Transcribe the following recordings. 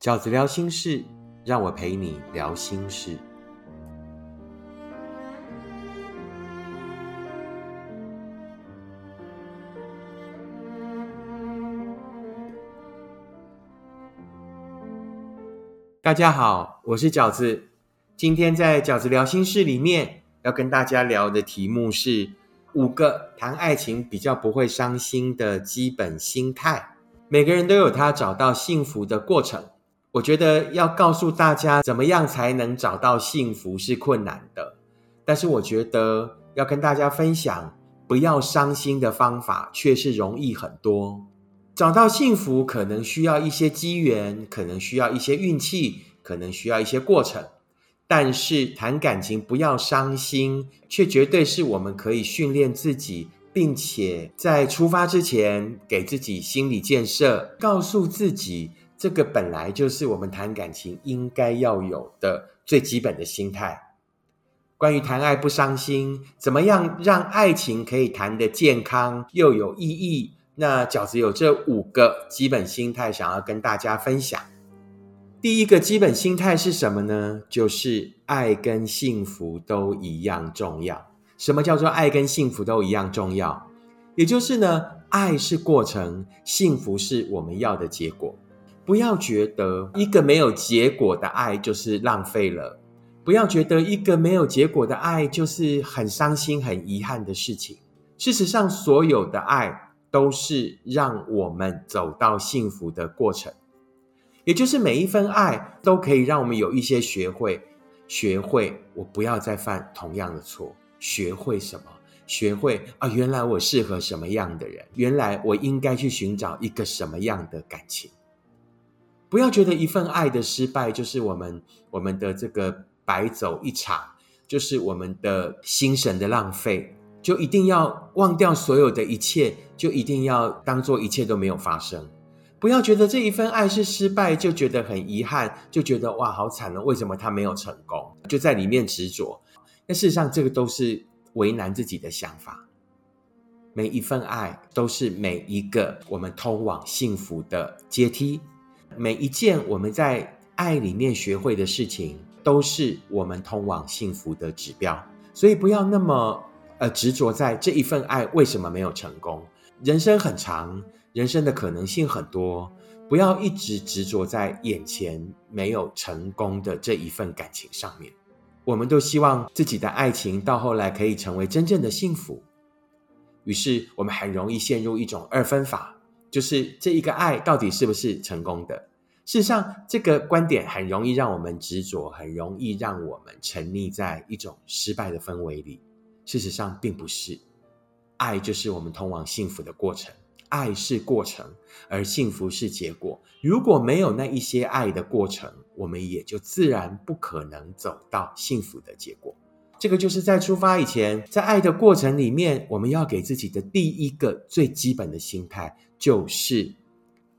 饺子聊心事，让我陪你聊心事。大家好，我是饺子。今天在饺子聊心事里面，要跟大家聊的题目是五个谈爱情比较不会伤心的基本心态。每个人都有他找到幸福的过程。我觉得要告诉大家怎么样才能找到幸福是困难的，但是我觉得要跟大家分享不要伤心的方法却是容易很多。找到幸福可能需要一些机缘，可能需要一些运气，可能需要一些过程，但是谈感情不要伤心，却绝对是我们可以训练自己，并且在出发之前给自己心理建设，告诉自己。这个本来就是我们谈感情应该要有的最基本的心态。关于谈爱不伤心，怎么样让爱情可以谈得健康又有意义？那饺子有这五个基本心态想要跟大家分享。第一个基本心态是什么呢？就是爱跟幸福都一样重要。什么叫做爱跟幸福都一样重要？也就是呢，爱是过程，幸福是我们要的结果。不要觉得一个没有结果的爱就是浪费了，不要觉得一个没有结果的爱就是很伤心、很遗憾的事情。事实上，所有的爱都是让我们走到幸福的过程，也就是每一份爱都可以让我们有一些学会，学会我不要再犯同样的错。学会什么？学会啊，原来我适合什么样的人？原来我应该去寻找一个什么样的感情？不要觉得一份爱的失败就是我们我们的这个白走一场，就是我们的心神的浪费，就一定要忘掉所有的一切，就一定要当做一切都没有发生。不要觉得这一份爱是失败，就觉得很遗憾，就觉得哇好惨了，为什么他没有成功？就在里面执着。那事实上，这个都是为难自己的想法。每一份爱都是每一个我们通往幸福的阶梯。每一件我们在爱里面学会的事情，都是我们通往幸福的指标。所以不要那么呃执着在这一份爱为什么没有成功。人生很长，人生的可能性很多，不要一直执着在眼前没有成功的这一份感情上面。我们都希望自己的爱情到后来可以成为真正的幸福，于是我们很容易陷入一种二分法。就是这一个爱到底是不是成功的？事实上，这个观点很容易让我们执着，很容易让我们沉溺在一种失败的氛围里。事实上，并不是。爱就是我们通往幸福的过程，爱是过程，而幸福是结果。如果没有那一些爱的过程，我们也就自然不可能走到幸福的结果。这个就是在出发以前，在爱的过程里面，我们要给自己的第一个最基本的心态，就是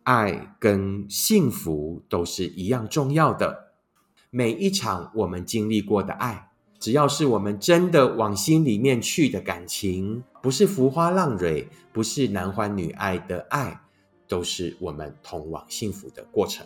爱跟幸福都是一样重要的。每一场我们经历过的爱，只要是我们真的往心里面去的感情，不是浮花浪蕊，不是男欢女爱的爱，都是我们通往幸福的过程。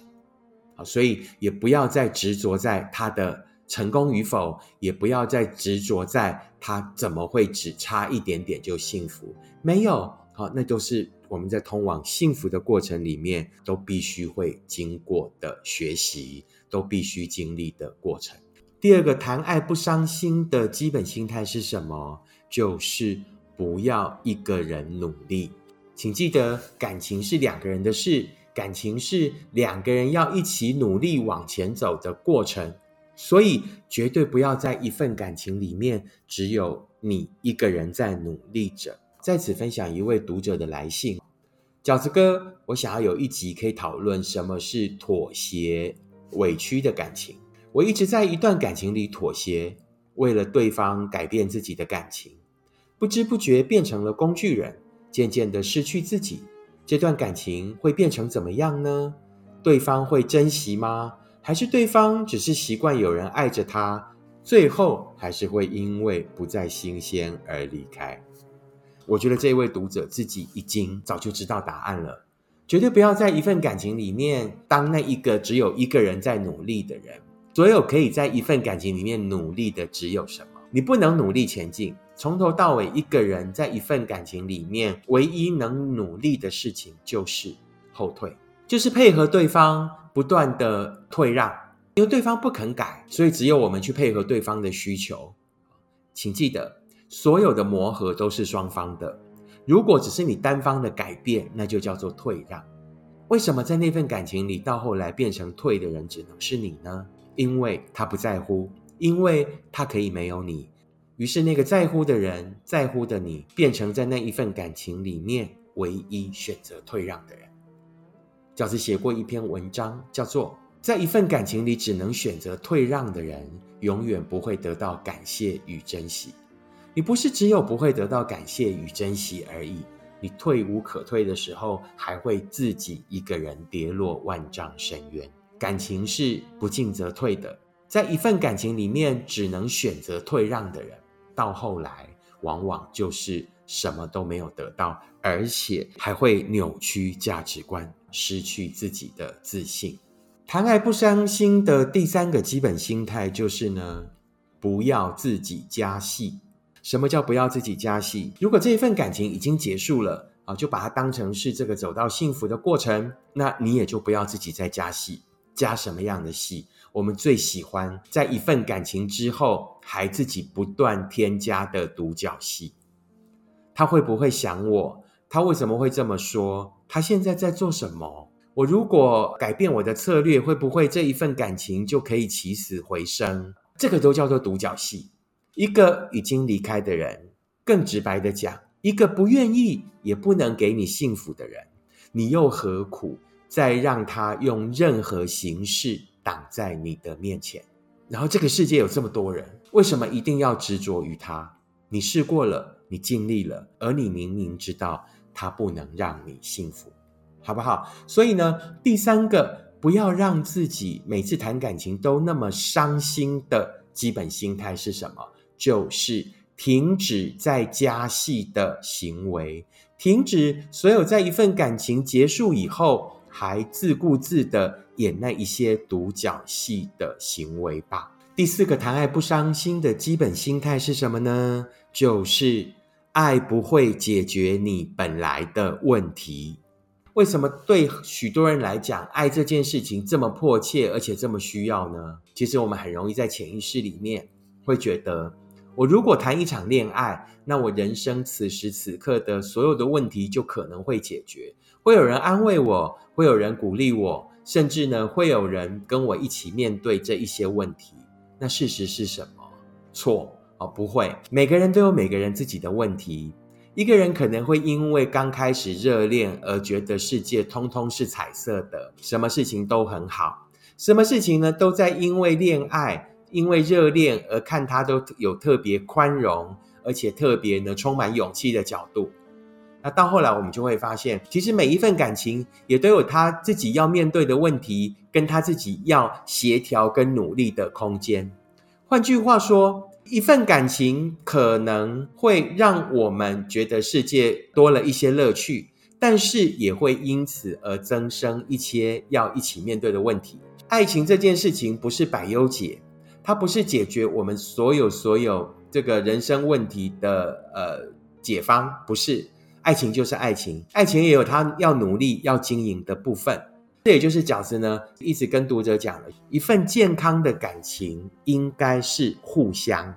好，所以也不要再执着在他的。成功与否，也不要再执着在他怎么会只差一点点就幸福？没有，好，那都是我们在通往幸福的过程里面都必须会经过的学习，都必须经历的过程。第二个，谈爱不伤心的基本心态是什么？就是不要一个人努力。请记得，感情是两个人的事，感情是两个人要一起努力往前走的过程。所以，绝对不要在一份感情里面只有你一个人在努力着。在此分享一位读者的来信：饺子哥，我想要有一集可以讨论什么是妥协、委屈的感情。我一直在一段感情里妥协，为了对方改变自己的感情，不知不觉变成了工具人，渐渐的失去自己。这段感情会变成怎么样呢？对方会珍惜吗？还是对方只是习惯有人爱着他，最后还是会因为不再新鲜而离开。我觉得这位读者自己已经早就知道答案了。绝对不要在一份感情里面当那一个只有一个人在努力的人。所有可以在一份感情里面努力的只有什么？你不能努力前进。从头到尾，一个人在一份感情里面，唯一能努力的事情就是后退，就是配合对方不断的退让，因为对方不肯改，所以只有我们去配合对方的需求。请记得，所有的磨合都是双方的。如果只是你单方的改变，那就叫做退让。为什么在那份感情里，到后来变成退的人只能是你呢？因为他不在乎，因为他可以没有你。于是，那个在乎的人，在乎的你，变成在那一份感情里面唯一选择退让的人。饺子写过一篇文章，叫做《在一份感情里只能选择退让的人，永远不会得到感谢与珍惜》。你不是只有不会得到感谢与珍惜而已，你退无可退的时候，还会自己一个人跌落万丈深渊。感情是不进则退的，在一份感情里面，只能选择退让的人。到后来，往往就是什么都没有得到，而且还会扭曲价值观，失去自己的自信。谈爱不伤心的第三个基本心态就是呢，不要自己加戏。什么叫不要自己加戏？如果这一份感情已经结束了啊，就把它当成是这个走到幸福的过程，那你也就不要自己再加戏。加什么样的戏？我们最喜欢在一份感情之后，还自己不断添加的独角戏。他会不会想我？他为什么会这么说？他现在在做什么？我如果改变我的策略，会不会这一份感情就可以起死回生？这个都叫做独角戏。一个已经离开的人，更直白的讲，一个不愿意也不能给你幸福的人，你又何苦再让他用任何形式？挡在你的面前，然后这个世界有这么多人，为什么一定要执着于他？你试过了，你尽力了，而你明明知道他不能让你幸福，好不好？所以呢，第三个，不要让自己每次谈感情都那么伤心的基本心态是什么？就是停止在加戏的行为，停止所有在一份感情结束以后。还自顾自的演那一些独角戏的行为吧。第四个谈爱不伤心的基本心态是什么呢？就是爱不会解决你本来的问题。为什么对许多人来讲，爱这件事情这么迫切，而且这么需要呢？其实我们很容易在潜意识里面会觉得，我如果谈一场恋爱，那我人生此时此刻的所有的问题就可能会解决。会有人安慰我，会有人鼓励我，甚至呢，会有人跟我一起面对这一些问题。那事实是什么？错哦，不会。每个人都有每个人自己的问题。一个人可能会因为刚开始热恋而觉得世界通通是彩色的，什么事情都很好，什么事情呢，都在因为恋爱、因为热恋而看他都有特别宽容，而且特别呢充满勇气的角度。那到后来，我们就会发现，其实每一份感情也都有他自己要面对的问题，跟他自己要协调跟努力的空间。换句话说，一份感情可能会让我们觉得世界多了一些乐趣，但是也会因此而增生一些要一起面对的问题。爱情这件事情不是百忧解，它不是解决我们所有所有这个人生问题的呃解方，不是。爱情就是爱情，爱情也有他要努力要经营的部分。这也就是饺子呢一直跟读者讲了，一份健康的感情应该是互相、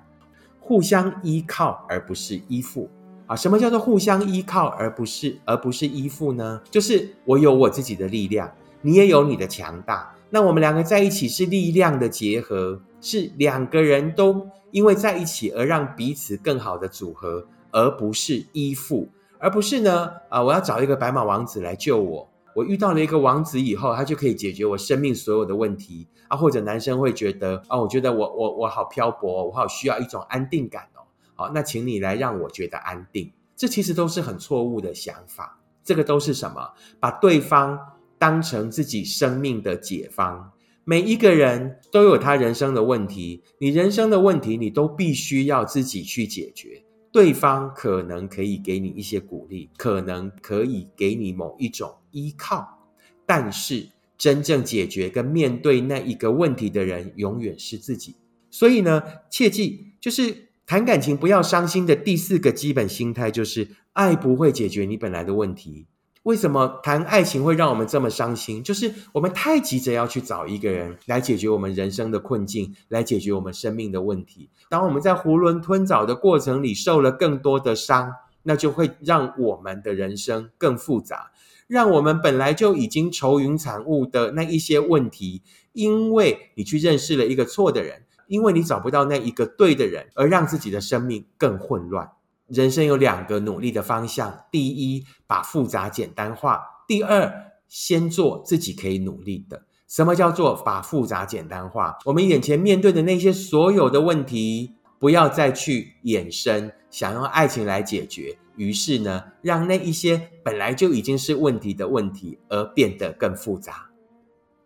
互相依靠，而不是依附啊。什么叫做互相依靠，而不是而不是依附呢？就是我有我自己的力量，你也有你的强大，那我们两个在一起是力量的结合，是两个人都因为在一起而让彼此更好的组合，而不是依附。而不是呢？啊，我要找一个白马王子来救我。我遇到了一个王子以后，他就可以解决我生命所有的问题啊。或者男生会觉得啊，我觉得我我我好漂泊，我好需要一种安定感哦。好，那请你来让我觉得安定。这其实都是很错误的想法。这个都是什么？把对方当成自己生命的解方。每一个人都有他人生的问题，你人生的问题，你都必须要自己去解决。对方可能可以给你一些鼓励，可能可以给你某一种依靠，但是真正解决跟面对那一个问题的人，永远是自己。所以呢，切记就是谈感情不要伤心的第四个基本心态，就是爱不会解决你本来的问题。为什么谈爱情会让我们这么伤心？就是我们太急着要去找一个人来解决我们人生的困境，来解决我们生命的问题。当我们在囫囵吞枣的过程里受了更多的伤，那就会让我们的人生更复杂，让我们本来就已经愁云惨雾的那一些问题，因为你去认识了一个错的人，因为你找不到那一个对的人，而让自己的生命更混乱。人生有两个努力的方向：第一，把复杂简单化；第二，先做自己可以努力的。什么叫做把复杂简单化？我们眼前面对的那些所有的问题，不要再去衍生，想用爱情来解决。于是呢，让那一些本来就已经是问题的问题，而变得更复杂，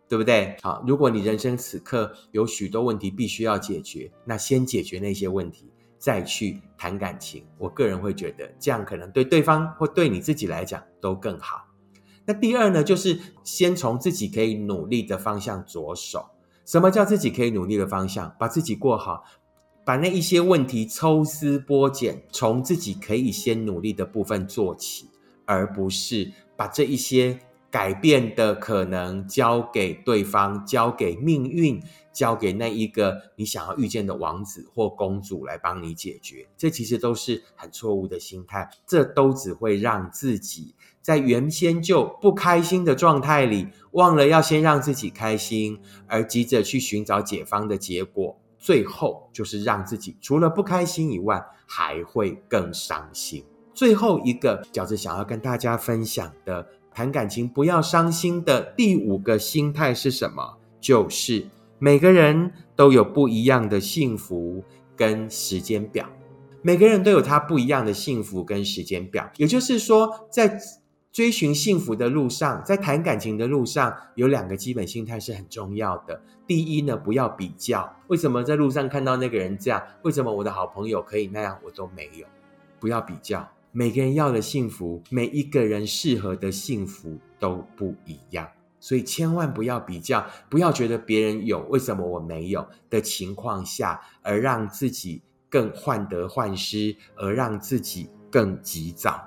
对不对？好，如果你人生此刻有许多问题必须要解决，那先解决那些问题。再去谈感情，我个人会觉得这样可能对对方或对你自己来讲都更好。那第二呢，就是先从自己可以努力的方向着手。什么叫自己可以努力的方向？把自己过好，把那一些问题抽丝剥茧，从自己可以先努力的部分做起，而不是把这一些。改变的可能交给对方，交给命运，交给那一个你想要遇见的王子或公主来帮你解决。这其实都是很错误的心态，这都只会让自己在原先就不开心的状态里，忘了要先让自己开心，而急着去寻找解方的结果，最后就是让自己除了不开心以外，还会更伤心。最后一个饺子想要跟大家分享的。谈感情不要伤心的第五个心态是什么？就是每个人都有不一样的幸福跟时间表，每个人都有他不一样的幸福跟时间表。也就是说，在追寻幸福的路上，在谈感情的路上，有两个基本心态是很重要的。第一呢，不要比较，为什么在路上看到那个人这样，为什么我的好朋友可以那样，我都没有？不要比较。每个人要的幸福，每一个人适合的幸福都不一样，所以千万不要比较，不要觉得别人有，为什么我没有的情况下，而让自己更患得患失，而让自己更急躁。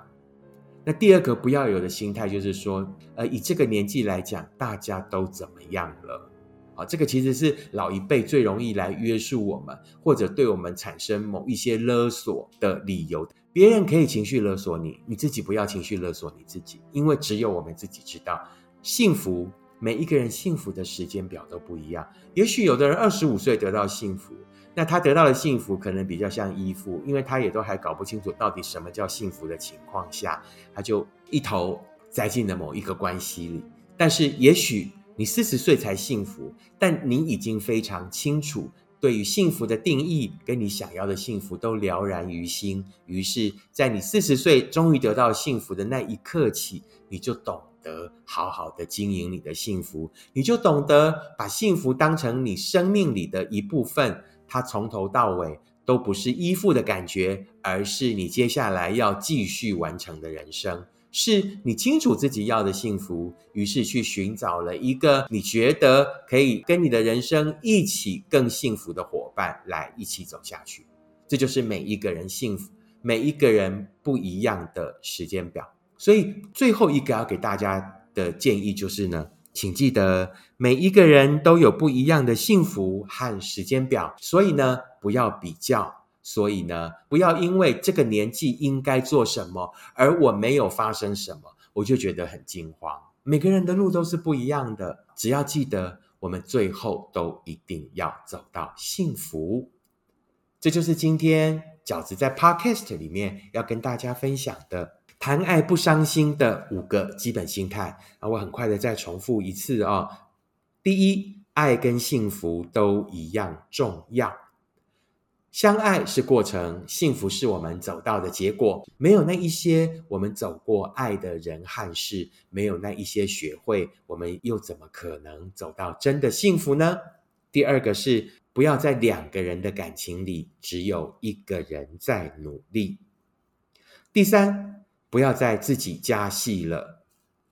那第二个不要有的心态就是说，呃，以这个年纪来讲，大家都怎么样了？啊，这个其实是老一辈最容易来约束我们，或者对我们产生某一些勒索的理由。别人可以情绪勒索你，你自己不要情绪勒索你自己，因为只有我们自己知道幸福。每一个人幸福的时间表都不一样。也许有的人二十五岁得到幸福，那他得到的幸福可能比较像依附，因为他也都还搞不清楚到底什么叫幸福的情况下，他就一头栽进了某一个关系里。但是也许你四十岁才幸福，但你已经非常清楚。对于幸福的定义，跟你想要的幸福都了然于心。于是，在你四十岁终于得到幸福的那一刻起，你就懂得好好的经营你的幸福，你就懂得把幸福当成你生命里的一部分。它从头到尾都不是依附的感觉，而是你接下来要继续完成的人生。是你清楚自己要的幸福，于是去寻找了一个你觉得可以跟你的人生一起更幸福的伙伴来一起走下去。这就是每一个人幸福，每一个人不一样的时间表。所以最后一个要给大家的建议就是呢，请记得每一个人都有不一样的幸福和时间表，所以呢，不要比较。所以呢，不要因为这个年纪应该做什么，而我没有发生什么，我就觉得很惊慌。每个人的路都是不一样的，只要记得，我们最后都一定要走到幸福。这就是今天饺子在 Podcast 里面要跟大家分享的谈爱不伤心的五个基本心态。啊，我很快的再重复一次啊。第一，爱跟幸福都一样重要。相爱是过程，幸福是我们走到的结果。没有那一些我们走过爱的人和事，没有那一些学会，我们又怎么可能走到真的幸福呢？第二个是不要在两个人的感情里只有一个人在努力。第三，不要再自己加戏了。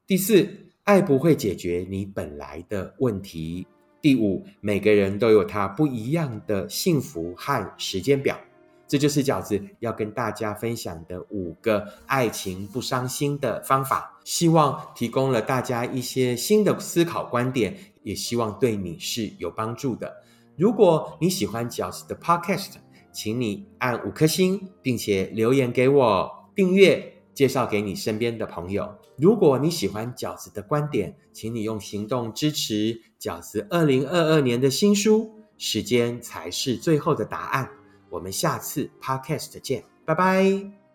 第四，爱不会解决你本来的问题。第五，每个人都有他不一样的幸福和时间表。这就是饺子要跟大家分享的五个爱情不伤心的方法，希望提供了大家一些新的思考观点，也希望对你是有帮助的。如果你喜欢饺子的 Podcast，请你按五颗星，并且留言给我订阅，介绍给你身边的朋友。如果你喜欢饺子的观点，请你用行动支持饺子二零二二年的新书。时间才是最后的答案。我们下次 Podcast 见，拜拜。